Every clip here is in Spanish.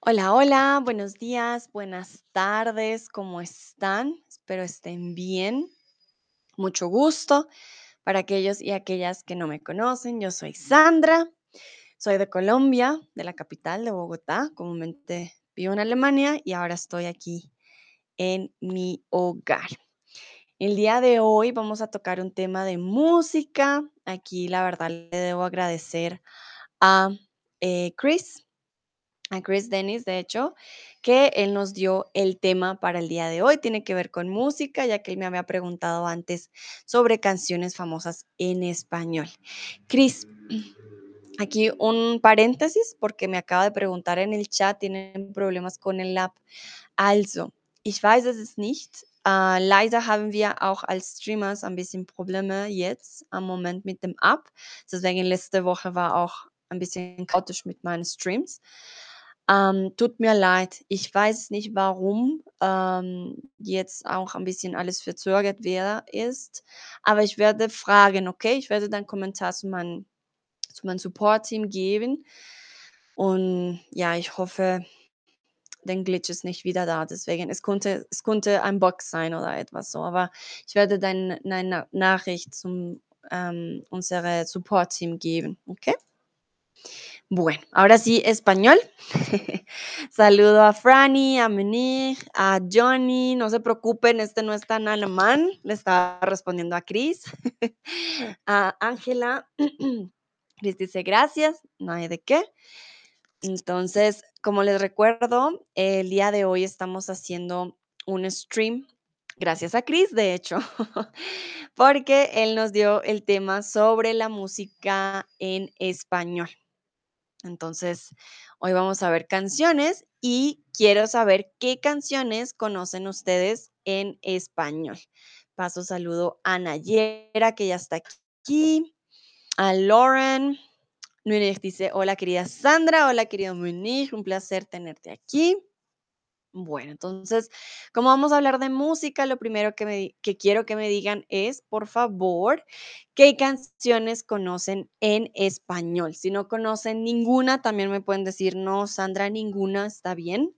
Hola, hola, buenos días, buenas tardes, ¿cómo están? Espero estén bien. Mucho gusto. Para aquellos y aquellas que no me conocen, yo soy Sandra, soy de Colombia, de la capital de Bogotá. Comúnmente vivo en Alemania y ahora estoy aquí en mi hogar. El día de hoy vamos a tocar un tema de música. Aquí la verdad le debo agradecer a eh, Chris a Chris Dennis, de hecho, que él nos dio el tema para el día de hoy. Tiene que ver con música, ya que él me había preguntado antes sobre canciones famosas en español. Chris, aquí un paréntesis porque me acaba de preguntar en el chat, tienen problemas con el app. Also, ich weiß es nicht. Äh, leider haben wir auch als Streamers ein bisschen Probleme jetzt am Moment mit dem App. Deswegen letzte Woche war auch ein bisschen chaotisch mit meinen Streams. Ähm, tut mir leid. Ich weiß nicht, warum ähm, jetzt auch ein bisschen alles verzögert wer ist, aber ich werde fragen, okay? Ich werde dann Kommentar zu meinem zu meinem Support-Team geben und ja, ich hoffe, den Glitch ist nicht wieder da. Deswegen, es konnte es konnte ein Bug sein oder etwas so, aber ich werde dein deine Nachricht zum ähm, unsere Support-Team geben, okay? Bueno, ahora sí, español. Saludo a Franny, a Menig, a Johnny. No se preocupen, este no es tan alemán. Le estaba respondiendo a Chris. a Ángela. Chris dice gracias, no hay de qué. Entonces, como les recuerdo, el día de hoy estamos haciendo un stream, gracias a Chris, de hecho, porque él nos dio el tema sobre la música en español. Entonces, hoy vamos a ver canciones y quiero saber qué canciones conocen ustedes en español. Paso saludo a Nayera, que ya está aquí, a Lauren. Munich dice, hola querida Sandra, hola querido Munich, un placer tenerte aquí. Bueno, entonces, como vamos a hablar de música, lo primero que, me, que quiero que me digan es, por favor, ¿qué canciones conocen en español? Si no conocen ninguna, también me pueden decir, no, Sandra, ninguna, está bien.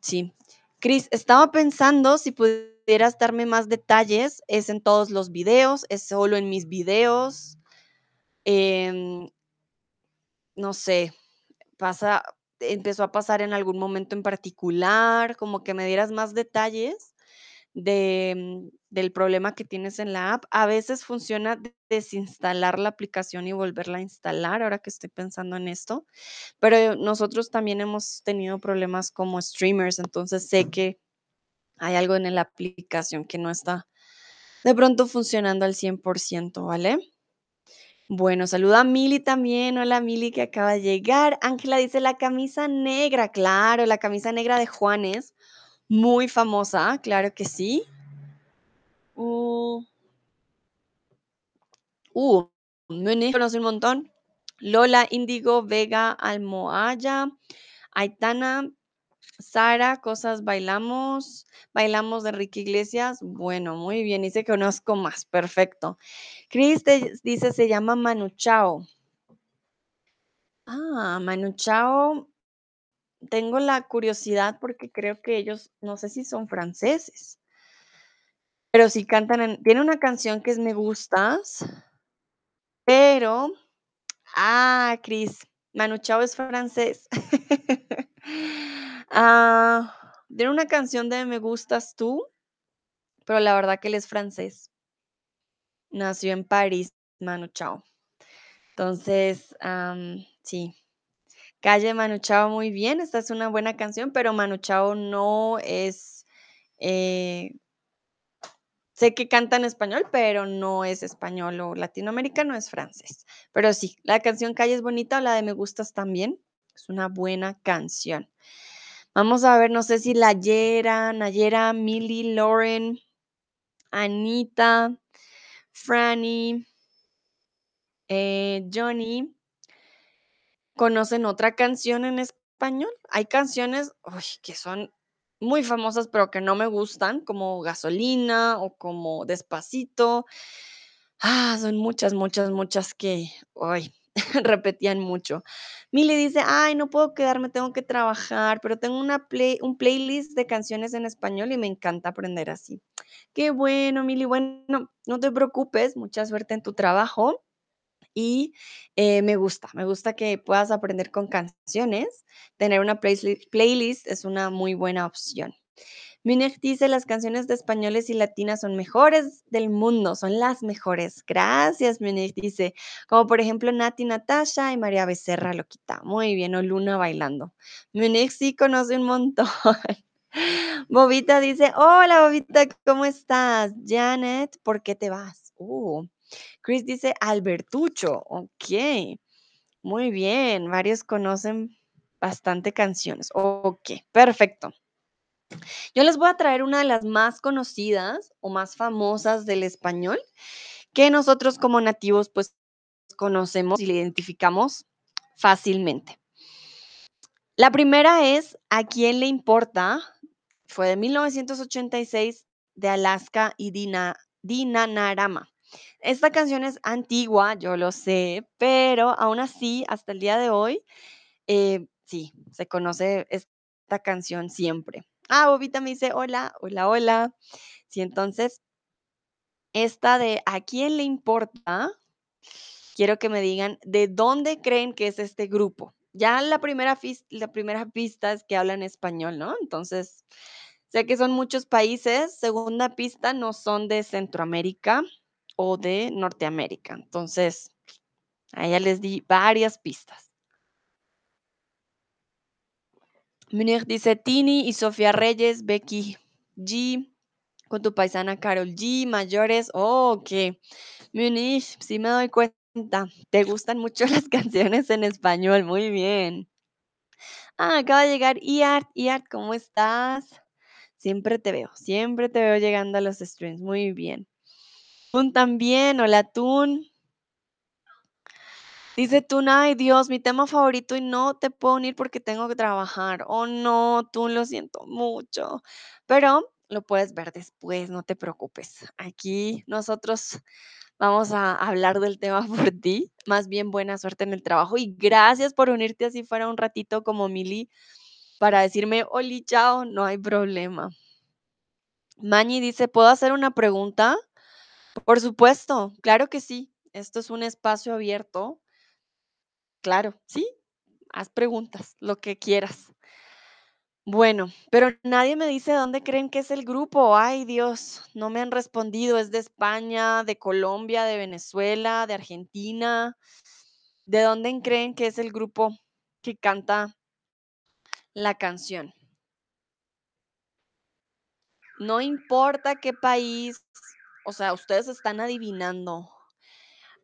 Sí. Cris, estaba pensando si pudieras darme más detalles, ¿es en todos los videos? ¿Es solo en mis videos? Em, no sé, pasa, empezó a pasar en algún momento en particular, como que me dieras más detalles de, mm, del problema que tienes en la app. A veces funciona de- desinstalar la aplicación y volverla a instalar, ahora que estoy pensando en esto, pero nosotros también hemos tenido problemas como streamers, entonces sé que hay algo en la aplicación que no está de pronto funcionando al 100%, ¿vale? Bueno, saluda a Mili también. Hola Mili que acaba de llegar. Ángela dice la camisa negra. Claro, la camisa negra de Juanes. Muy famosa, claro que sí. Uh, uh, Muni conoce un montón. Lola, Índigo, Vega, Almohaya, Aitana, Sara, Cosas Bailamos, Bailamos de Enrique Iglesias. Bueno, muy bien, dice que conozco más. Perfecto. Cris dice se llama Manu Chao. Ah, Manu Chao Tengo la curiosidad porque creo que ellos, no sé si son franceses, pero sí cantan en tiene una canción que es Me Gustas, pero ah, Cris, Manu Chao es francés. Ah, una canción de Me Gustas Tú, pero la verdad que él es francés. Nació en París, Manu Chao. Entonces, sí, Calle Manu Chao, muy bien, esta es una buena canción, pero Manu Chao no es, eh Sé que canta en español, pero no es español o latinoamericano, es francés. Pero sí, la canción Calle es bonita, la de Me Gustas también. Es una buena canción. Vamos a ver, no sé si la Yera, Nayera, Millie, Lauren, Anita, Franny, eh, Johnny, ¿conocen otra canción en español? Hay canciones uy, que son muy famosas, pero que no me gustan, como Gasolina o como Despacito. Ah, son muchas, muchas, muchas que, ay, repetían mucho. Mili dice, ay, no puedo quedarme, tengo que trabajar, pero tengo una play, un playlist de canciones en español y me encanta aprender así. Qué bueno, Mili. Bueno, no te preocupes, mucha suerte en tu trabajo. Y eh, me gusta, me gusta que puedas aprender con canciones. Tener una playlist es una muy buena opción. Munich dice, las canciones de españoles y latinas son mejores del mundo, son las mejores. Gracias, Munich dice, como por ejemplo Nati Natasha y María Becerra Loquita. Muy bien, o Luna bailando. Munich sí conoce un montón. Bobita dice, hola Bobita, ¿cómo estás? Janet, ¿por qué te vas? Uh, Chris dice, Albertucho, ok. Muy bien, varios conocen bastante canciones. Ok, perfecto. Yo les voy a traer una de las más conocidas o más famosas del español que nosotros como nativos pues conocemos y le identificamos fácilmente. La primera es ¿A quién le importa? Fue de 1986 de Alaska y Dina, Dinanarama. Esta canción es antigua, yo lo sé, pero aún así, hasta el día de hoy, eh, sí, se conoce esta canción siempre. Ah, Bobita me dice, hola, hola, hola. Sí, entonces, esta de ¿a quién le importa? Quiero que me digan de dónde creen que es este grupo. Ya la primera, la primera pista es que hablan español, ¿no? Entonces, sé que son muchos países. Segunda pista, no son de Centroamérica o de Norteamérica. Entonces, a ella les di varias pistas. Munir dice Tini y Sofía Reyes, Becky G, con tu paisana Carol G, mayores. Oh, ok. Munich, sí me doy cuenta. Te gustan mucho las canciones en español. Muy bien. Ah, acaba de llegar Iart. Iart, ¿cómo estás? Siempre te veo, siempre te veo llegando a los streams. Muy bien. Tun también. Hola, Tun. Dice tú, ay Dios, mi tema favorito y no te puedo unir porque tengo que trabajar. Oh no, tú lo siento mucho. Pero lo puedes ver después, no te preocupes. Aquí nosotros vamos a hablar del tema por ti. Más bien buena suerte en el trabajo y gracias por unirte así fuera un ratito como Mili para decirme, Oli, chao, no hay problema. Mañi dice, ¿puedo hacer una pregunta? Por supuesto, claro que sí. Esto es un espacio abierto Claro, sí, haz preguntas, lo que quieras. Bueno, pero nadie me dice dónde creen que es el grupo. Ay, Dios, no me han respondido. ¿Es de España, de Colombia, de Venezuela, de Argentina? ¿De dónde creen que es el grupo que canta la canción? No importa qué país, o sea, ustedes están adivinando.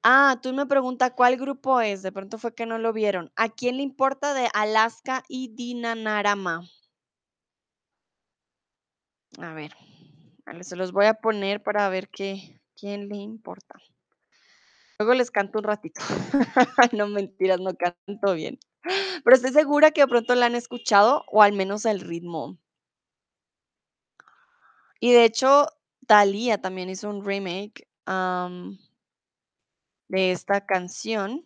Ah, tú me preguntas cuál grupo es, de pronto fue que no lo vieron. ¿A quién le importa de Alaska y Dinanarama? A ver, se los voy a poner para ver qué, quién le importa. Luego les canto un ratito. no mentiras, no canto bien. Pero estoy segura que de pronto la han escuchado o al menos el ritmo. Y de hecho, Thalía también hizo un remake de esta canción.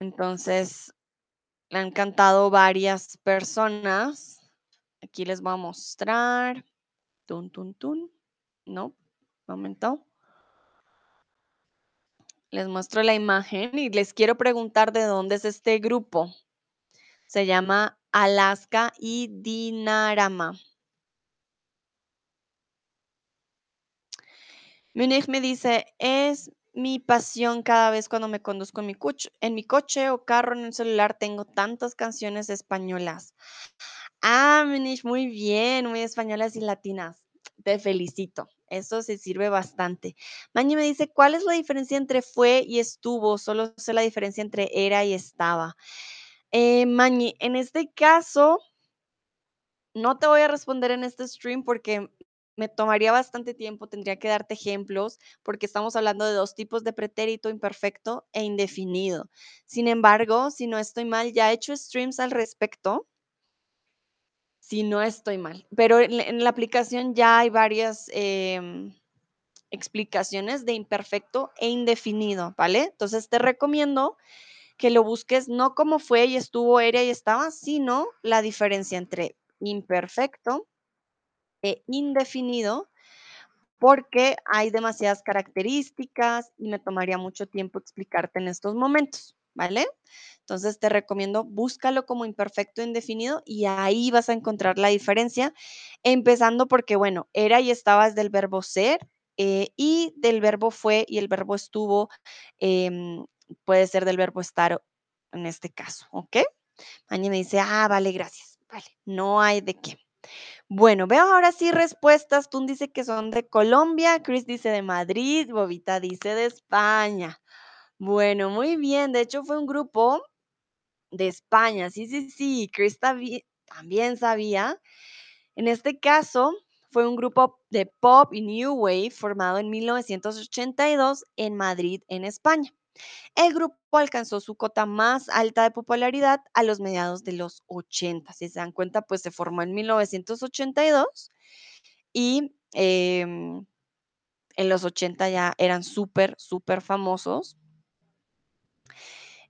Entonces, la han cantado varias personas. Aquí les voy a mostrar. Tun, tun, tun. No, momento. Les muestro la imagen y les quiero preguntar de dónde es este grupo. Se llama Alaska y Dinarama. Munich me dice, es mi pasión cada vez cuando me conduzco en mi, coche, o carro en el celular, tengo tantas canciones españolas. Ah, Munich, muy bien, muy españolas y latinas. Te felicito. Eso se sirve bastante. Mañi me dice, ¿cuál es la diferencia entre fue y estuvo? Solo sé la diferencia entre era y estaba. Eh, Mañi, en este caso, no te voy a responder en este stream porque me tomaría bastante tiempo, tendría que darte ejemplos, porque estamos hablando de dos tipos de pretérito imperfecto e indefinido. Sin embargo, si no estoy mal, ya he hecho streams al respecto. Si no estoy mal, pero en, la aplicación ya hay varias, em, explicaciones de imperfecto e indefinido, ¿vale? Entonces te recomiendo que lo busques no como fue y estuvo, era y estaba, sino la diferencia entre imperfecto indefinido, porque hay demasiadas características y me tomaría mucho tiempo explicarte en estos momentos, ¿vale? Entonces te recomiendo búscalo como imperfecto indefinido y ahí vas a encontrar la diferencia, empezando porque, bueno, era y estaba es del verbo ser eh, y del verbo fue y el verbo estuvo em, puede ser del verbo estar en este caso, ¿ok? Mañana dice, ah, vale, gracias. Vale, no hay de qué. Bueno, veo ahora sí respuestas. Tú dice que son de Colombia, Chris dice de Madrid, Bobita dice de España. Bueno, muy bien. De hecho, fue un grupo de España. Sí, sí, sí. Chris también sabía. En este caso, fue un grupo de pop y new wave formado en 1982 en Madrid, en España. El grupo alcanzó su cota más alta de popularidad a los mediados de los 80. Si se dan cuenta, pues se formó en 1982 y em, en los 80 ya eran súper, súper famosos.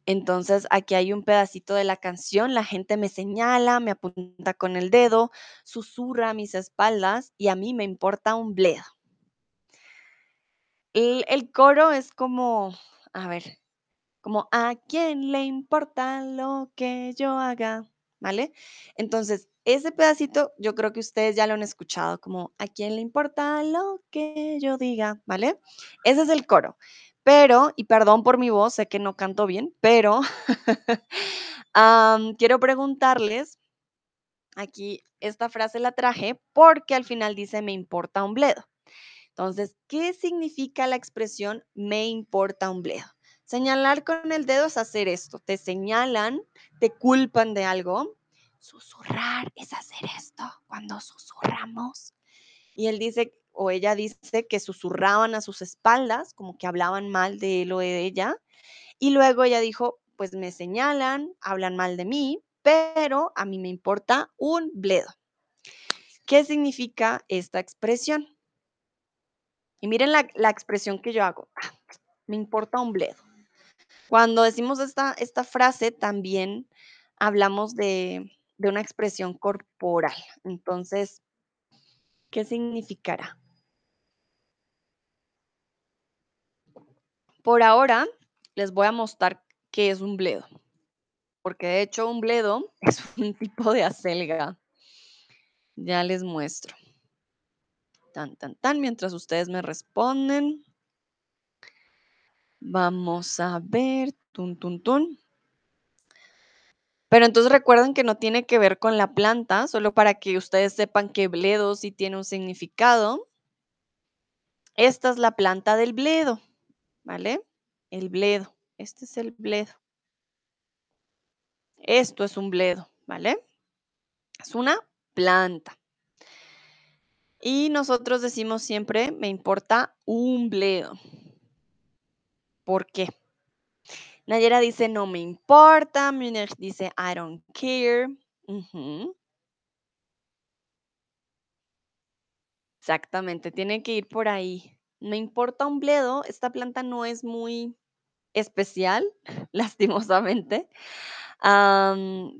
Entonces, aquí hay un pedacito de la canción, la gente me señala, me apunta con el dedo, susurra a mis espaldas y a mí me importa un bledo. El, el coro es como, a ver, como a quién le importa lo que yo haga, ¿vale? Entonces, ese pedacito yo creo que ustedes ya lo han escuchado, como a quién le importa lo que yo diga, ¿vale? Ese es el coro. Pero, y perdón por mi voz, sé que no canto bien, pero quiero preguntarles, aquí esta frase la traje porque al final dice me importa un bledo. Entonces, ¿qué significa la expresión me importa un bledo? Señalar con el dedo es hacer esto. Te señalan, te culpan de algo. Susurrar es hacer esto cuando susurramos. Y él dice, o ella dice que susurraban a sus espaldas, como que hablaban mal de él o de ella. Y luego ella dijo, pues me señalan, hablan mal de mí, pero a mí me importa un bledo. ¿Qué significa esta expresión? Y miren la, la expresión que yo hago. Ah, me importa un bledo. Cuando decimos esta, esta frase, también hablamos de, de una expresión corporal. Entonces, ¿qué significará? Por ahora, les voy a mostrar qué es un bledo. Porque de hecho un bledo es un tipo de acelga. Ya les muestro. Tan, tan, tan, mientras ustedes me responden. Vamos a ver. Tun, tun, tun. Pero entonces recuerden que no tiene que ver con la planta, solo para que ustedes sepan que bledo sí tiene un significado. Esta es la planta del bledo, ¿vale? El bledo. Este es el bledo. Esto es un bledo, ¿vale? Es una planta. Y nosotros decimos siempre, me importa un bledo. ¿Por qué? Nayera dice, no me importa. Munich dice, I don't care. Exactamente, tiene que ir por ahí. Me importa un bledo. Esta planta no es muy especial, lastimosamente.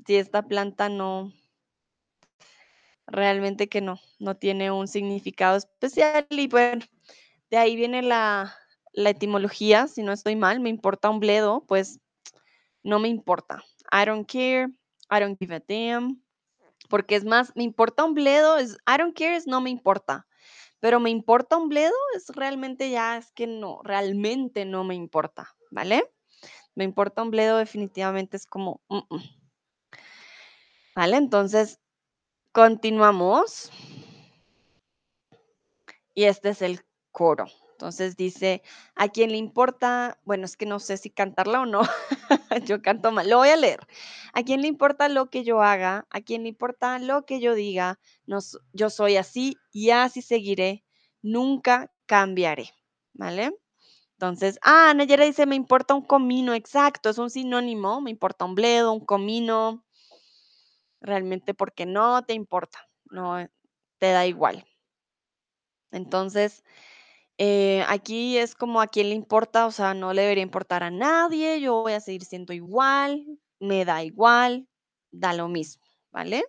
si esta planta no, realmente que no, no tiene un significado especial. Y bueno, de ahí viene la, la etimología, si no estoy mal, me importa un bledo, pues no me importa. I don't care, I don't give a damn. Porque es más, me importa un bledo, es, I don't care es no me importa. Pero me importa un bledo es realmente ya, es que no, realmente no me importa, ¿vale? Me importa un bledo definitivamente es como, ¿vale? Entonces, continuamos. Y este es el coro. Entonces dice, ¿a quién le importa? Bueno, es que no sé si cantarla o no. yo canto mal. Lo voy a leer. ¿A quién le importa lo que yo haga? ¿A quién le importa lo que yo diga? No, yo soy así y así seguiré. Nunca cambiaré. ¿Vale? Entonces, ah, Nayera dice, me importa un comino. Exacto, es un sinónimo. Me importa un bledo, un comino. Realmente porque no te importa. No te da igual. Entonces, Eh, aquí es como a quién le importa, o sea, no le debería importar a nadie, yo voy a seguir siendo igual, me da igual, da lo mismo, ¿vale?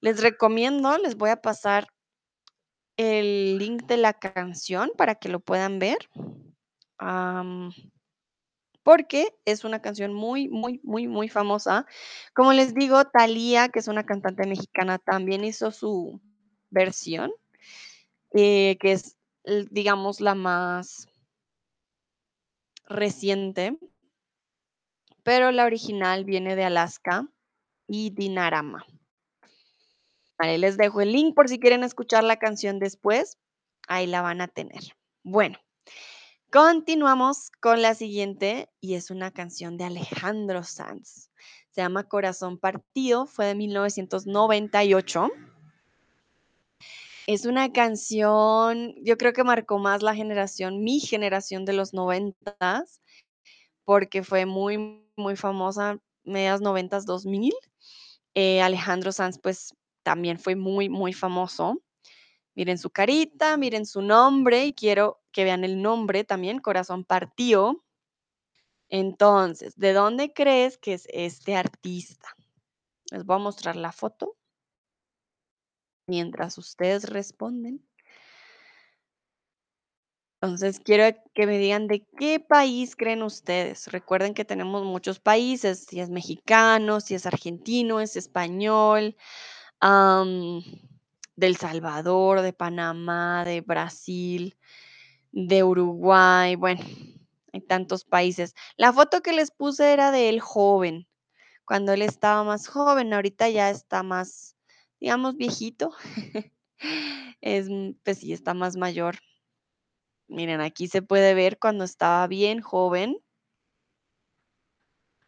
Les recomiendo, les voy a pasar el link de la canción para que lo puedan ver. Porque es una canción muy, muy, muy, muy famosa. Como les digo, Thalía, que es una cantante mexicana, también hizo su versión, eh, que es, digamos, la más reciente, pero la original viene de Alaska y Dinarama. Vale, les dejo el link por si quieren escuchar la canción después. Ahí la van a tener. Bueno, continuamos con la siguiente y es una canción de Alejandro Sanz. Se llama Corazón Partido, fue de 1998. Es una canción, yo creo que marcó más la generación, mi generación de los noventas, porque fue muy, muy famosa, medias noventas, dos mil. Eh, Alejandro Sanz, pues también fue muy, muy famoso. Miren su carita, miren su nombre y quiero que vean el nombre también, Corazón Partido. Entonces, ¿de dónde crees que es este artista? Les voy a mostrar la foto mientras ustedes responden. Entonces, quiero que me digan de qué país creen ustedes. Recuerden que tenemos muchos países, si es mexicano, si es argentino, es español, del Salvador, de Panamá, de Brasil, de Uruguay, bueno, hay tantos países. La foto que les puse era de él joven, cuando él estaba más joven, ahorita ya está más, digamos, viejito. Es, mm, pues sí, está más mayor. Miren, aquí se puede ver cuando estaba bien joven.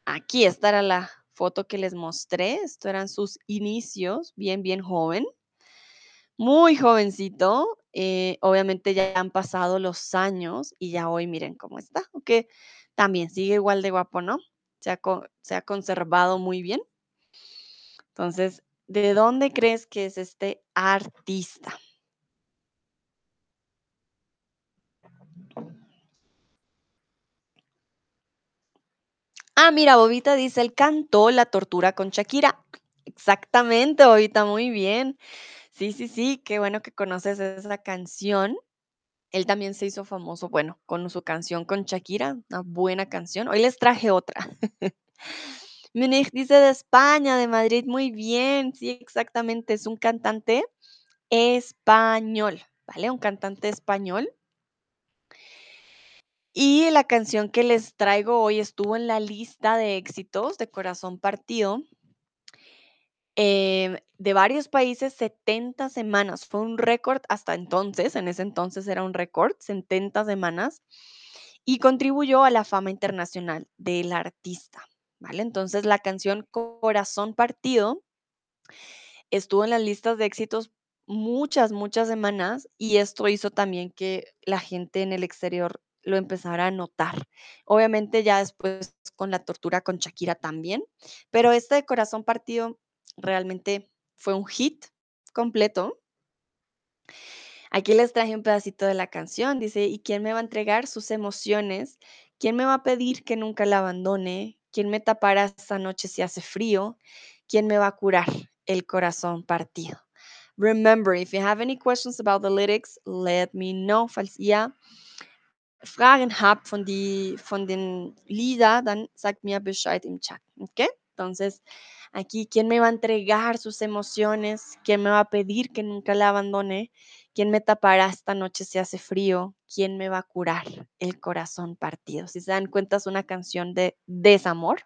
Aquí, esta era la foto que les mostré. Esto eran sus inicios, bien, bien joven. Muy jovencito. eh, obviamente ya han pasado los años y ya hoy miren cómo está. Aunque también sigue igual de guapo, ¿no? Se ha, se ha conservado muy bien. Entonces, ¿de dónde crees que es este artista? Ah, mira, Bobita dice, él cantó La tortura con Shakira. Exactamente, Bobita, muy bien. Sí, sí, sí, qué bueno que conoces esa canción. Él también se hizo famoso, bueno, con su canción con Shakira, una buena canción. Hoy les traje otra. Munich dice de España, de Madrid, muy bien. Sí, exactamente, es un cantante español, ¿vale? Un cantante español. Y la canción que les traigo hoy estuvo en la lista de éxitos de Corazón Partido em, de varios países 70 semanas. Fue un récord hasta entonces, en ese entonces era un récord, 70 semanas, y contribuyó a la fama internacional del artista, ¿vale? Entonces la canción Corazón Partido estuvo en las listas de éxitos muchas, muchas semanas y esto hizo también que la gente en el exterior lo empezara a notar. Obviamente ya después con la tortura con Shakira también, pero este de Corazón Partido realmente fue un hit completo. Aquí les traje un pedacito de la canción. Dice, ¿y quién me va a entregar sus emociones? ¿Quién me va a pedir que nunca la abandone? ¿Quién me tapará esta noche si hace frío? ¿Quién me va a curar el corazón partido? Remember, if you have any questions about the lyrics, let me know. Falls ihr Fragen habt von, die, von den Lieder, dann sagt mir Bescheid im Chat. ¿Ok? Entonces, aquí, ¿quién me va a entregar sus emociones? ¿Quién me va a pedir que nunca la abandone? ¿Quién me tapará esta noche si hace frío? ¿Quién me va a curar el corazón partido? Si se dan cuenta, es una canción de desamor.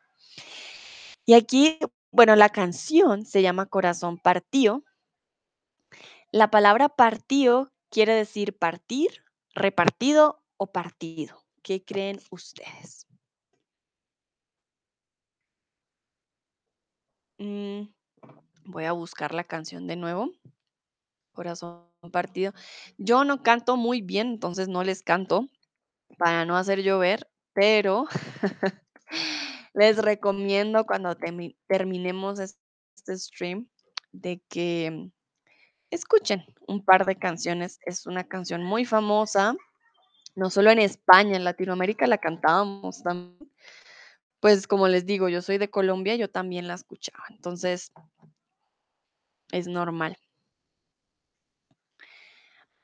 Y aquí, bueno, la canción se llama Corazón Partido. La palabra partido quiere decir partir, repartido o partido. ¿Qué creen ustedes? Mm, voy a buscar la canción de nuevo. Corazón partido. Yo no canto muy bien, entonces no les canto para no hacer llover, pero les recomiendo cuando terminemos es- este stream de que escuchen un par de canciones. Es una canción muy famosa, no solo en España, en Latinoamérica la cantábamos también. Pues como les digo, yo soy de Colombia, yo también la escuchaba, entonces es normal.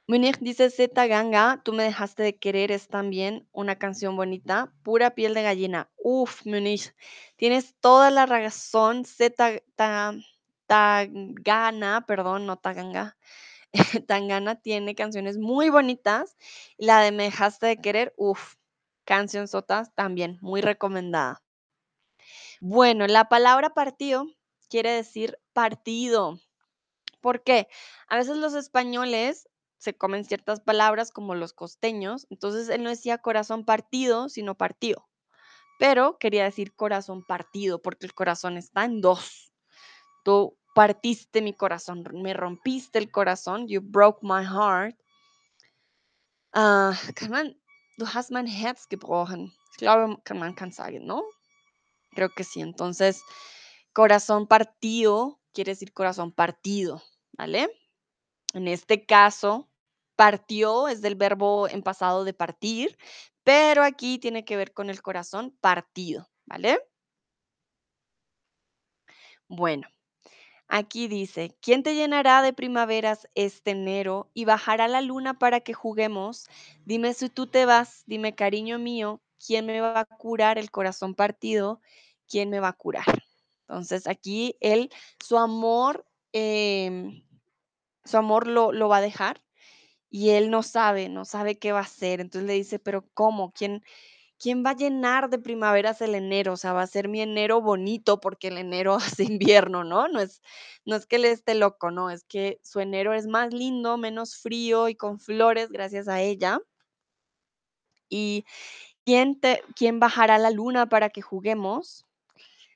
Munich dice Z Ganga, tú me dejaste de querer es también una canción bonita, pura piel de gallina. Uf, Munich, tienes toda la razón. Z ta- Tangana, perdón, no Taganga. Tangana tiene canciones muy bonitas. La de Me dejaste de querer, uf, canción sotas también, muy recomendada. Bueno, la palabra partido quiere decir partido. ¿Por qué? A veces los españoles se comen ciertas palabras como los costeños, entonces él no decía corazón partido, sino partido, pero quería decir corazón partido porque el corazón está en dos. Tú partiste mi corazón, me rompiste el corazón, you broke my heart. Ah, kann man, du hast mein Herz gebrochen. Ich glaube, kann man kann sagen, ¿no? Creo que sí. Entonces, corazón partido quiere decir corazón partido, ¿vale? En este caso, partió es del verbo en pasado de partir, pero aquí tiene que ver con el corazón partido, ¿vale? Bueno, aquí dice, ¿quién te llenará de primaveras este enero y bajará la luna para que juguemos? Dime si tú te vas, dime cariño mío, ¿quién me va a curar el corazón partido? ¿Quién me va a curar? Entonces aquí él, su amor, em, su amor lo, lo va a dejar y él no sabe, no sabe qué va a hacer. Entonces le dice, pero ¿cómo? ¿Quién, quién va a llenar de primaveras el enero? O sea, va a ser mi enero bonito porque el enero hace invierno, ¿no? No es, no es que él esté loco, no, es que su enero es más lindo, menos frío y con flores gracias a ella. ¿Y quién, bajará la luna para que juguemos?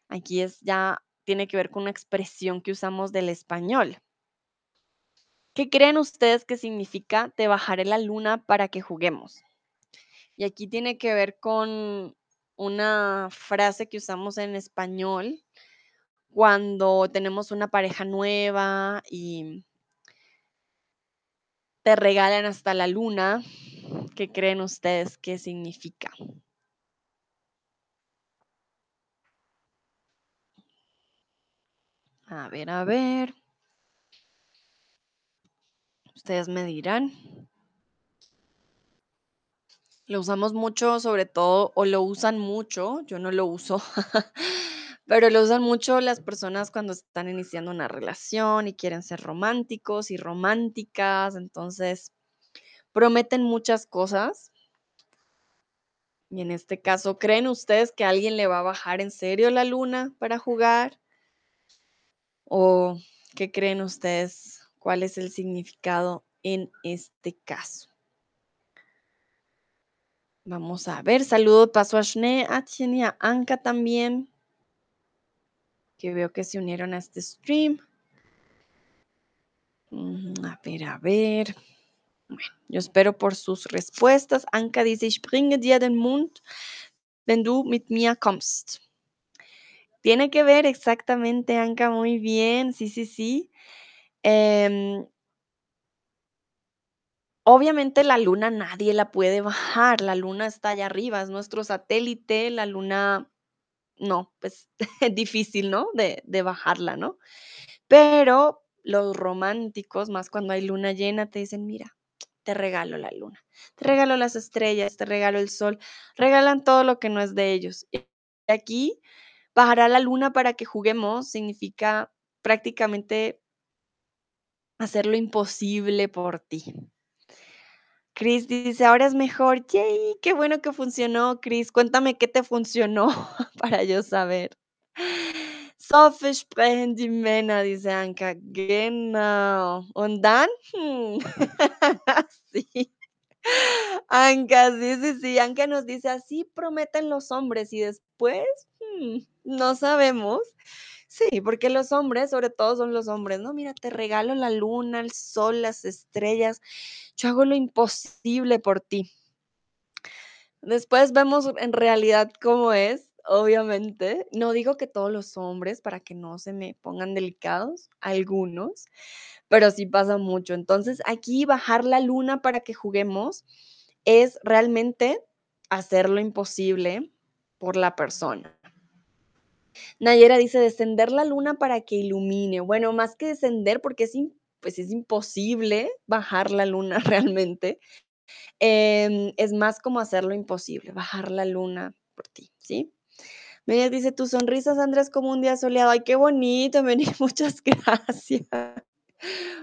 Aquí es ya, tiene que ver con una expresión que usamos del español. ¿Qué creen ustedes que significa te bajaré la luna para que juguemos? Y aquí tiene que ver con una frase que usamos en español cuando tenemos una pareja nueva y te regalan hasta la luna. ¿Qué creen ustedes que significa? A ver, a ver. Ustedes me dirán. Lo usamos mucho, sobre todo, o lo usan mucho, yo no lo uso, pero lo usan mucho las personas cuando están iniciando una relación y quieren ser románticos y románticas, entonces prometen muchas cosas. Y en este caso, ¿creen ustedes que alguien le va a bajar en serio la luna para jugar? ¿O qué creen ustedes? ¿Cuál es el significado en este caso? Vamos a ver, saludo paso a Shne, a y a Anka también, que veo que se unieron a este stream. Mm, A ver, a ver. Yo espero por sus respuestas. Anka dice, ich bringe dir den Mund, wenn du mit mir kommst. Tiene que ver exactamente, Anka, muy bien. Sí, sí, sí. Em, obviamente la luna nadie la puede bajar. La luna está allá arriba, es nuestro satélite. La luna, no, pues es difícil, ¿no? De bajarla, ¿no? Pero los románticos, más cuando hay luna llena, te dicen, mira, te regalo la luna, te regalo las estrellas, te regalo el sol, regalan todo lo que no es de ellos. Y aquí, bajará la luna para que juguemos significa prácticamente hacer lo imposible por ti. Chris dice, ahora es mejor. Yay, qué bueno que funcionó, Chris. Cuéntame qué te funcionó para yo saber. So sprechen die Männer, dice Anka. Genau. Und dann? Sí. Anka, sí, sí, sí. Anka nos dice, así prometen los hombres y después, hmm, no sabemos. Sí, porque los hombres, sobre todo son los hombres, ¿no? Mira, te regalo la luna, el sol, las estrellas. Yo hago lo imposible por ti. Después vemos en realidad cómo es. Obviamente. No digo que todos los hombres, para que no se me pongan delicados, algunos, pero sí pasa mucho. Entonces, aquí bajar la luna para que juguemos es realmente hacer lo imposible por la persona. Nayera dice descender la luna para que ilumine. Bueno, más que descender, porque es, pues es imposible bajar la luna realmente. Em, es más como hacer lo imposible, bajar la luna por ti, ¿sí? Media dice, tu sonrisa, Sandra, es como un día soleado. Ay, qué bonito, Meni, muchas gracias.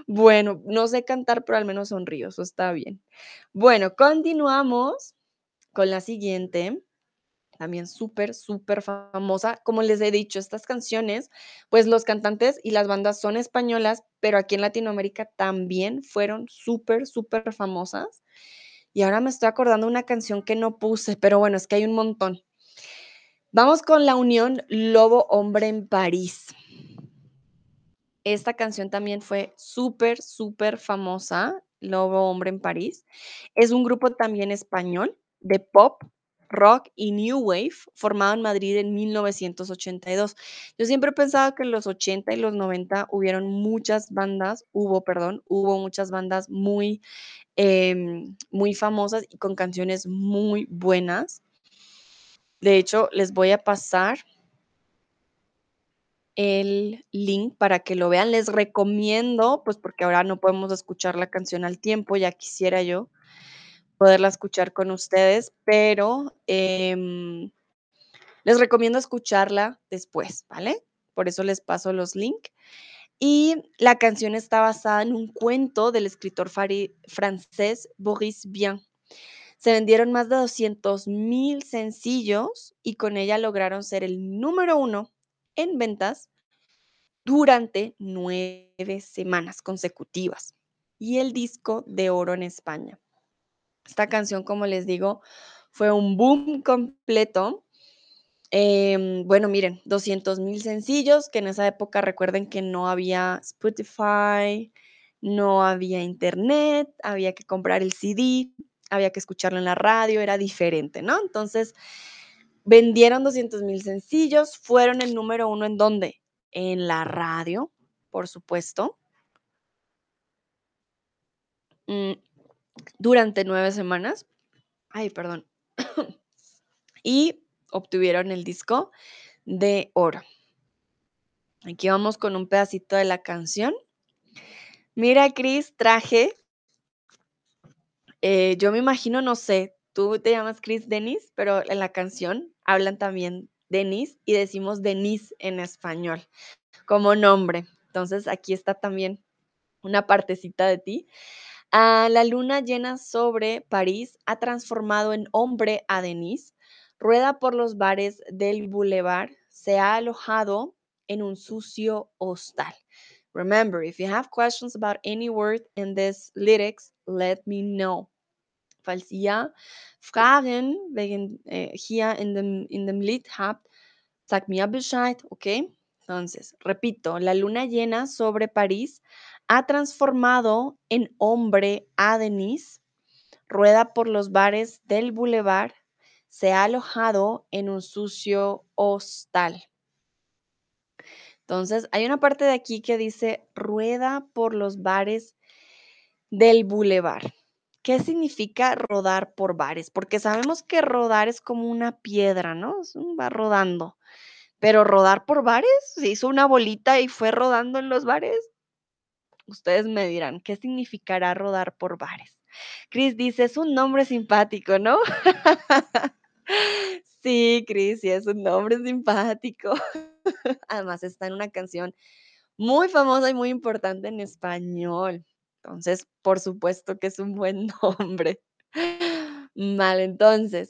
Bueno, no sé cantar, pero al menos sonrío, eso está bien. Bueno, continuamos con la siguiente también súper, súper famosa. Como les he dicho, estas canciones, pues los cantantes y las bandas son españolas, pero aquí en Latinoamérica también fueron súper, súper famosas. Y ahora me estoy acordando una canción que no puse, pero bueno, es que hay un montón. Vamos con la unión Lobo Hombre en París. Esta canción también fue súper, súper famosa, Lobo Hombre en París. Es un grupo también español de pop, rock y new wave formado en Madrid en 1982. Yo siempre he pensado que en los 80 y los 90 hubieron muchas bandas, hubo, perdón, hubo muchas bandas muy, em, muy famosas y con canciones muy buenas. De hecho, les voy a pasar el link para que lo vean. Les recomiendo, pues porque ahora no podemos escuchar la canción al tiempo, ya quisiera yo poderla escuchar con ustedes, pero em, les recomiendo escucharla después, ¿vale? Por eso les paso los links. Y la canción está basada en un cuento del escritor francés Boris Vian. Se vendieron más de 200 mil sencillos y con ella lograron ser el número uno en ventas durante nueve semanas consecutivas y el disco de oro en España. Esta canción, como les digo, fue un boom completo. Em, bueno, miren, 200 mil sencillos, que en esa época recuerden que no había Spotify, no había internet, había que comprar el CD, había que escucharlo en la radio, era diferente, ¿no? Entonces, vendieron 200 mil sencillos, fueron el número uno en dónde? En la radio, por supuesto. Mm, durante nueve semanas. Ay, perdón. y obtuvieron el disco de oro. Aquí vamos con un pedacito de la canción. Mira, Cris, traje eh, yo me imagino, no sé, tú te llamas Chris Denis, pero en la canción hablan también Denis y decimos Denis en español como nombre. Entonces aquí está también una partecita de ti. Ah, la luna llena sobre París ha transformado en hombre a Denis, rueda por los bares del boulevard, se ha alojado en un sucio hostal. Remember, if you have questions about any word in this lyrics, let me know. Falls ihr Fragen wegen äh, hier in dem, in dem Lied habt, sagt mir Bescheid, okay? Entonces, repito, la luna llena sobre París ha transformado en hombre a Denise, rueda por los bares del boulevard, se ha alojado en un sucio hostal. Entonces, hay una parte de aquí que dice rueda por los bares del boulevard. ¿Qué significa rodar por bares? Porque sabemos que rodar es como una piedra, ¿no? Va rodando. Pero rodar por bares, se hizo una bolita y fue rodando en los bares. Ustedes me dirán, ¿qué significará rodar por bares? Chris dice, es un nombre simpático, ¿no? sí, Chris, sí, es un nombre simpático. Además está en una canción muy famosa y muy importante en español. Entonces, por supuesto que es un buen nombre. Vale, entonces,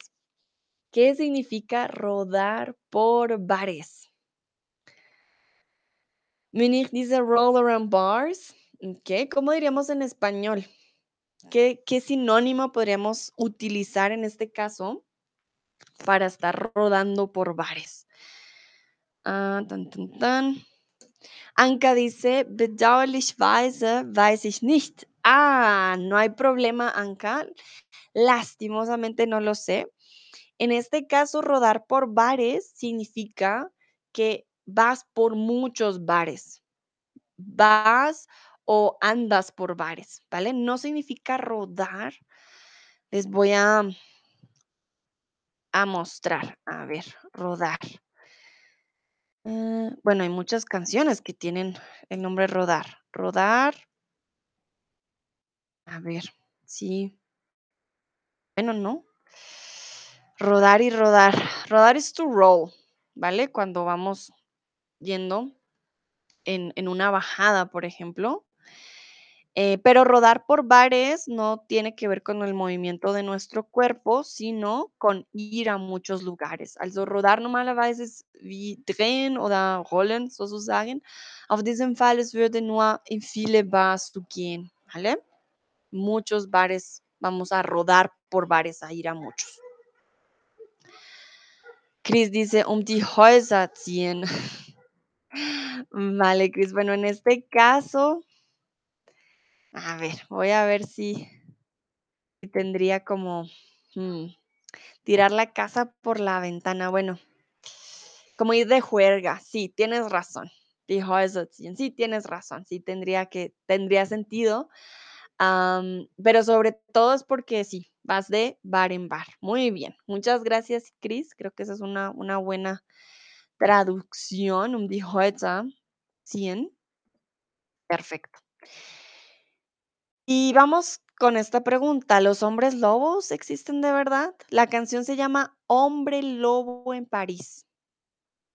¿qué significa rodar por bares? Munich dice roll around bars. ¿Qué? ¿Cómo diríamos en español? ¿Qué, ¿Qué sinónimo podríamos utilizar en este caso para estar rodando por bares? Ah, tan, tan, tan. Anka dice, bedauerlichweise weiß ich nicht. Ah, no hay problema, Anka. Lastimosamente no lo sé. En este caso, rodar por bares significa que vas por muchos bares. Vas o andas por bares, ¿vale? No significa rodar. Les voy a a mostrar. A ver, rodar. Eh, bueno, hay muchas canciones que tienen el nombre Rodar. Rodar. A ver, sí. Bueno, no. Rodar y rodar. Rodar is to roll, ¿vale? Cuando vamos yendo en, en una bajada, por ejemplo. Eh, pero rodar por bares no tiene que ver con el movimiento de nuestro cuerpo, sino con ir a muchos lugares. Also rodar normalerweise ist wie drehen oder rollen sozusagen. Auf diesem Fall, es würde nur in viele Bars zu gehen, ¿vale? Muchos bares, vamos a rodar por bares, a ir a muchos. Chris dice, um die Häuser ziehen. Vale, Chris. Bueno, en este caso, a ver, voy a ver si, tendría como mm, tirar la casa por la ventana. Bueno, como ir de juerga. Sí, tienes razón. Häuser ziehen. Sí, tienes razón. Sí, tendría que, tendría sentido. Pero sobre todo es porque sí, vas de bar en bar. Muy bien. Muchas gracias, Chris. Creo que esa es una, una buena traducción. Um die Häuser ziehen. Perfecto. Y vamos con esta pregunta. ¿Los hombres lobos existen de verdad? La canción se llama Hombre Lobo en París.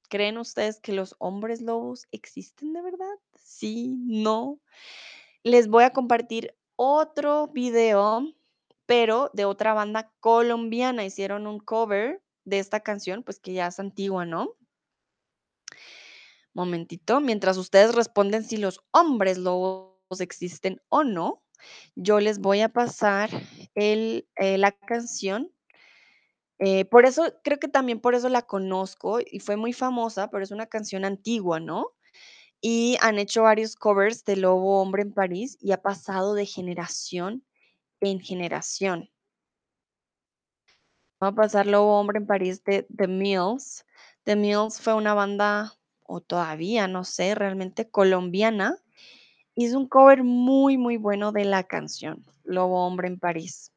¿Creen ustedes que los hombres lobos existen de verdad? Sí, no. Les voy a compartir otro video, pero de otra banda colombiana. Hicieron un cover de esta canción, pues que ya es antigua, ¿no? Momentito, mientras ustedes responden si los hombres lobos existen o no, yo les voy a pasar eh, la canción. Eh, por eso, creo que también por eso la conozco y fue muy famosa, pero es una canción antigua, ¿no? Y han hecho varios covers de Lobo Hombre en París y ha pasado de generación en generación. Va a pasar Lobo Hombre en París de The Mills. The Mills fue una banda, o todavía, no sé, realmente colombiana. Hizo un cover muy, muy bueno de la canción Lobo Hombre en París.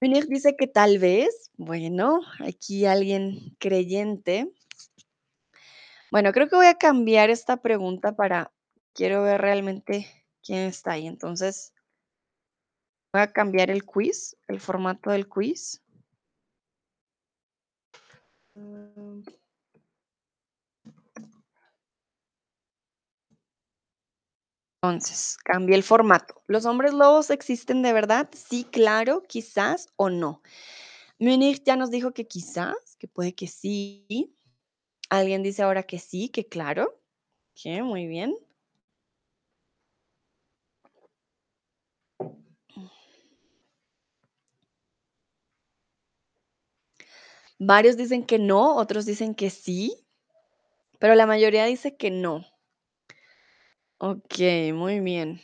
Munir dice que tal vez, bueno, aquí alguien creyente. Bueno, creo que voy a cambiar esta pregunta para, quiero ver realmente quién está ahí. Entonces, voy a cambiar el quiz, el formato del quiz. Mm. Entonces, cambié el formato. ¿Los hombres lobos existen de verdad? Sí, claro, quizás o no. Munir ya nos dijo que quizás, que puede que sí. Alguien dice ahora que sí, que claro. Ok, muy bien. Varios dicen que no, otros dicen que sí, pero la mayoría dice que no. Ok, muy bien.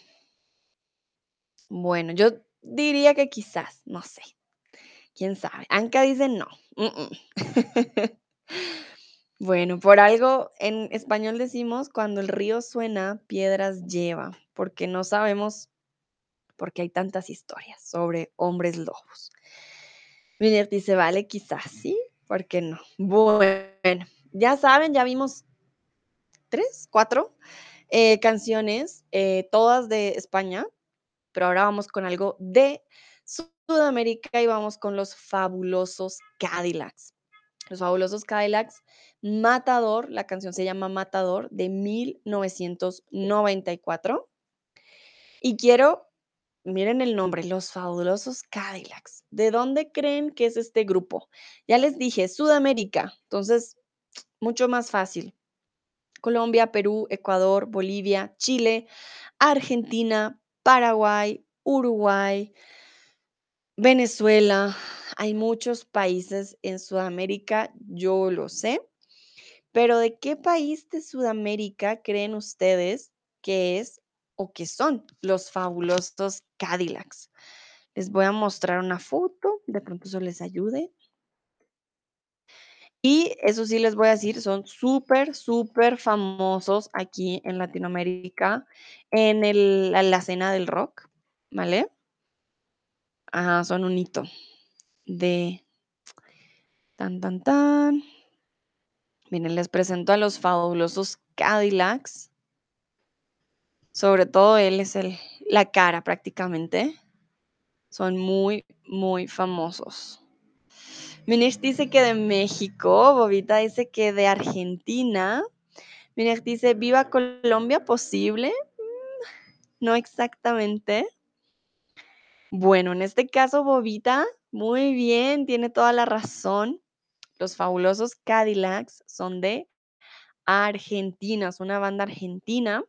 Bueno, yo diría que quizás, no sé. ¿Quién sabe? Anka dice no. Bueno, por algo en español decimos cuando el río suena, piedras lleva, porque no sabemos por qué hay tantas historias sobre hombres lobos. Miner dice, vale, quizás sí, ¿por qué no? Bueno, ya saben, ya vimos tres, cuatro eh, canciones, eh, todas de España, pero ahora vamos con algo de Sudamérica y vamos con los fabulosos Cadillacs. Los fabulosos Cadillacs, Matador, la canción se llama Matador de 1994. Y quiero, miren el nombre, los fabulosos Cadillacs. ¿De dónde creen que es este grupo? Ya les dije, Sudamérica, entonces, mucho más fácil. Colombia, Perú, Ecuador, Bolivia, Chile, Argentina, Paraguay, Uruguay, Venezuela. Hay muchos países en Sudamérica, yo lo sé. Pero ¿de qué país de Sudamérica creen ustedes que es o que son los fabulosos Cadillacs? Les voy a mostrar una foto de pronto eso les ayude. Y eso sí les voy a decir, son súper, súper famosos aquí en Latinoamérica en el la escena del rock, ¿vale? Ajá, son un hito de tan, tan, tan. Miren, les presento a los fabulosos Cadillacs. Sobre todo él es el la cara prácticamente. Son muy, muy famosos. Minex dice que de México, Bobita dice que de Argentina. Minex dice: "¿Viva Colombia posible?". Mm, no exactamente. Bueno, en este caso, Bobita, muy bien, tiene toda la razón. Los fabulosos Cadillacs son de Argentina, es una banda argentina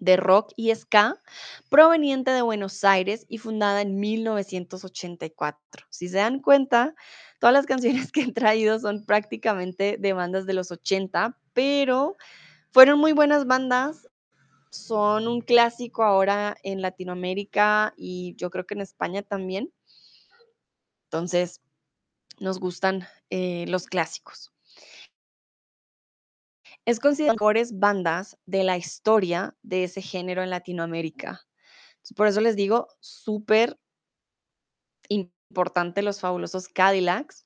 de rock y ska proveniente de Buenos Aires y fundada en 1984. Si se dan cuenta, todas las canciones que he traído son prácticamente de bandas de los 80, pero fueron muy buenas bandas. Son un clásico ahora en Latinoamérica y yo creo que en España también. Entonces, nos gustan, eh, los clásicos. Es considerado mejores bandas de la historia de ese género en Latinoamérica. Por eso les digo, súper importante los fabulosos Cadillacs.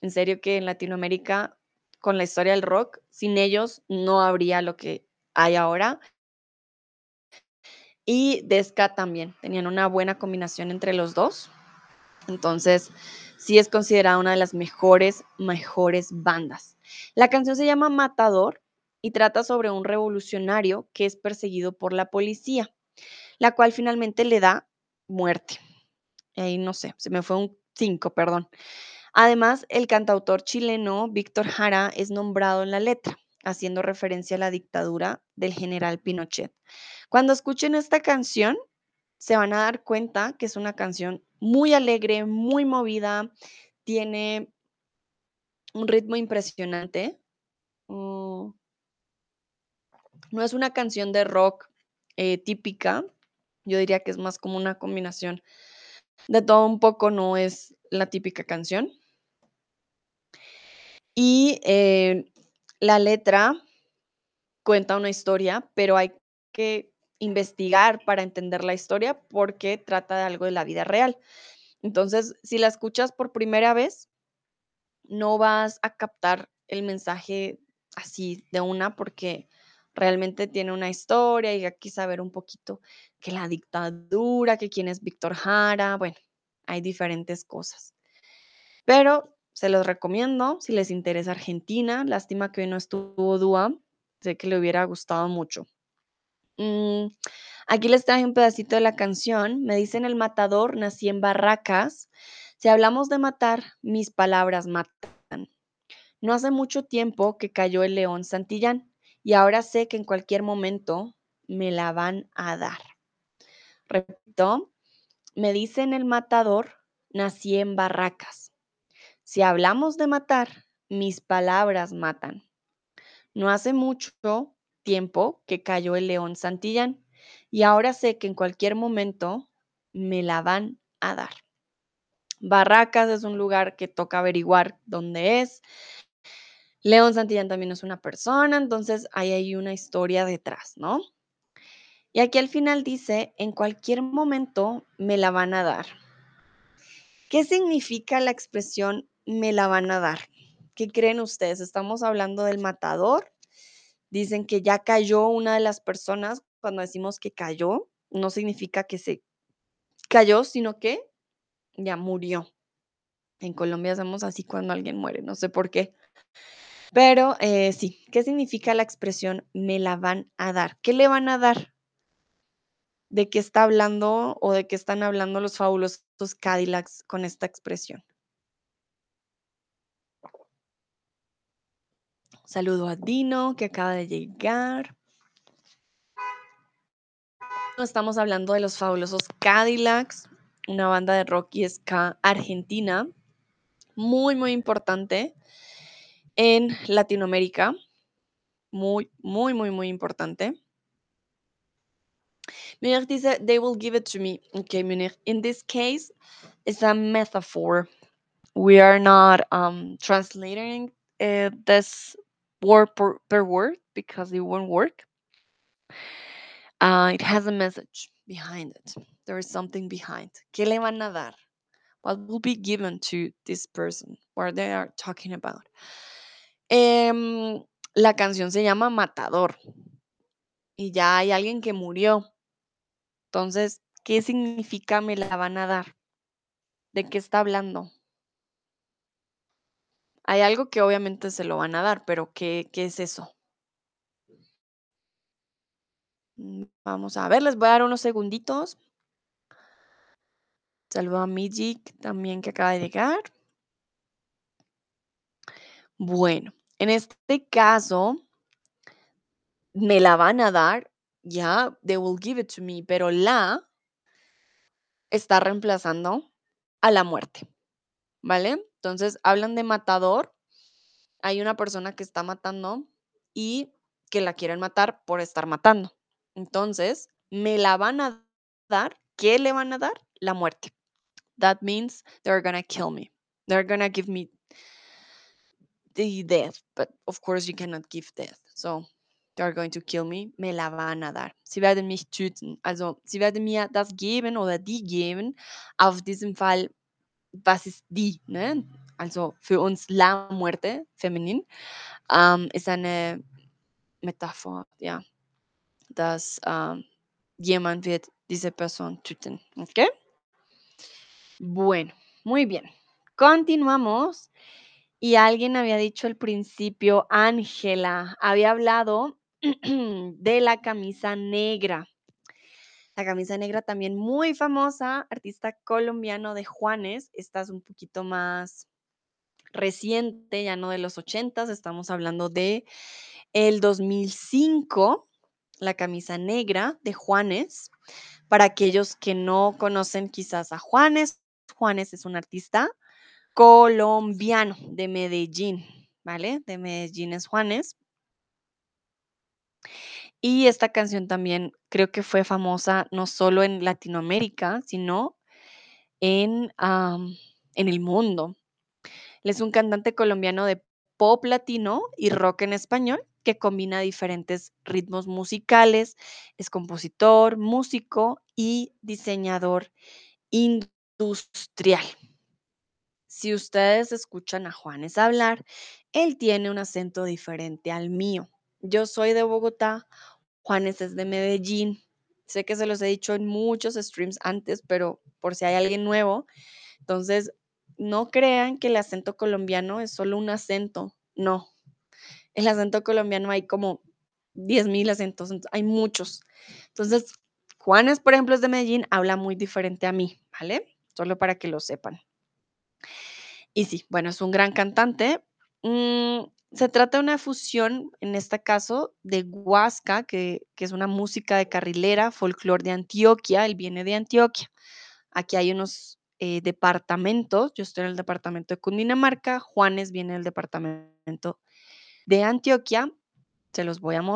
En serio que en Latinoamérica, con la historia del rock, sin ellos no habría lo que hay ahora. Y de ska también, tenían una buena combinación entre los 2. Entonces, sí es considerada una de las mejores, mejores bandas. La canción se llama Matador y trata sobre un revolucionario que es perseguido por la policía, la cual finalmente le da muerte. Ahí no sé, se me fue un 5, perdón. Además, el cantautor chileno Víctor Jara es nombrado en la letra, haciendo referencia a la dictadura del general Pinochet. Cuando escuchen esta canción, se van a dar cuenta que es una canción muy alegre, muy movida, tiene un ritmo impresionante. Mm. No es una canción de rock, eh, típica, yo diría que es más como una combinación de todo un poco, no es la típica canción. Y, eh, la letra cuenta una historia, pero hay que investigar para entender la historia, porque trata de algo de la vida real. Entonces, si la escuchas por primera vez, no vas a captar el mensaje así de una, porque realmente tiene una historia y hay que saber un poquito que la dictadura, que quién es Víctor Jara, bueno, hay diferentes cosas. Pero se los recomiendo si les interesa Argentina. Lástima que hoy no estuvo Dúa, sé que le hubiera gustado mucho. Mm, aquí les traje un pedacito de la canción. Me dicen el matador, nací en Barracas. Si hablamos de matar, mis palabras matan. No hace mucho tiempo que cayó el león Santillán y ahora sé que en cualquier momento me la van a dar. Repito, me dicen el matador, nací en Barracas. Si hablamos de matar, mis palabras matan. No hace mucho tiempo que cayó el león Santillán y ahora sé que en cualquier momento me la van a dar. Barracas es un lugar que toca averiguar dónde es. León Santillán también es una persona, entonces ahí hay una historia detrás, ¿no? Y aquí al final dice, en cualquier momento me la van a dar. ¿Qué significa la expresión me la van a dar? ¿Qué creen ustedes? ¿Estamos hablando del matador? Dicen que ya cayó una de las personas. Cuando decimos que cayó, no significa que se cayó, sino que ya murió. En Colombia hacemos así cuando alguien muere, no sé por qué. Pero eh, sí, ¿qué significa la expresión me la van a dar? ¿Qué le van a dar? ¿De qué está hablando o de qué están hablando los fabulosos Cadillacs con esta expresión? Saludo a Dino, que acaba de llegar. Estamos hablando de los fabulosos Cadillacs, una banda de rock y ska argentina, muy, muy importante en Latinoamérica. Muy, muy, muy, muy importante. Munir dice, they will give it to me. Okay, Munir. In this case, it's a metaphor. We are not um, translating uh, this word per, per word because it won't work. Uh, it has a message behind it. There is something behind. ¿Qué le van a dar? What will be given to this person? What they are talking about? Em, la canción se llama Matador y ya hay alguien que murió. Entonces, ¿qué significa me la van a dar? ¿De qué está hablando? Hay algo que obviamente se lo van a dar, pero ¿qué, es eso? Mm, Vamos a ver, les voy a dar unos segunditos. Saludo a Mijik también que acaba de llegar. Bueno, en este caso, me la van a dar, ya, they will give it to me, pero la está reemplazando a la muerte, ¿vale? Entonces, hablan de matador, hay una persona que está matando y que la quieren matar por estar matando. Entonces, me la van a dar, ¿qué le van a dar? La muerte. That means they're gonna kill me. They're gonna give me the death, but of course you cannot give death. So they are going to kill me. Me la van a dar. Sie werden mich töten. Also, sie werden mir das geben oder die geben. Auf diesem Fall, was ist die? Ne? Also für uns la muerte, feminin, ähm, ist eine Metapher, ja, dass ähm, jemand wird diese Person töten. ¿Ok? Bueno, muy bien. Continuamos. Y alguien había dicho al principio, Ángela, había hablado de la camisa negra. La camisa negra también muy famosa, artista colombiano de Juanes. Esta es un poquito más reciente, ya no de los 80, estamos hablando de el 2005, la camisa negra de Juanes. Para aquellos que no conocen quizás a Juanes, Juanes es un artista colombiano de Medellín, ¿vale? De Medellín es Juanes. Y esta canción también creo que fue famosa no solo en Latinoamérica, sino en, en el mundo. Él es un cantante colombiano de pop latino y rock en español que combina diferentes ritmos musicales, es compositor, músico y diseñador industrial. Si ustedes escuchan a Juanes hablar, él tiene un acento diferente al mío. Yo soy de Bogotá, Juanes es de Medellín. Sé que se los he dicho en muchos streams antes, pero por si hay alguien nuevo, entonces no crean que el acento colombiano es solo un acento. No, el acento colombiano hay como 10.000 acentos, ent- hay muchos. Entonces, Juanes, por ejemplo, es de Medellín, habla muy diferente a mí, ¿vale? Solo para que lo sepan. Y sí, bueno, es un gran cantante. Mm, se trata de una fusión, en este caso, de Huasca, que, es una música de carrilera, folclore de Antioquia, él viene de Antioquia. Aquí hay unos eh, departamentos, yo estoy en el departamento de Cundinamarca, Juanes viene del departamento de Antioquia, se los voy a mostrar.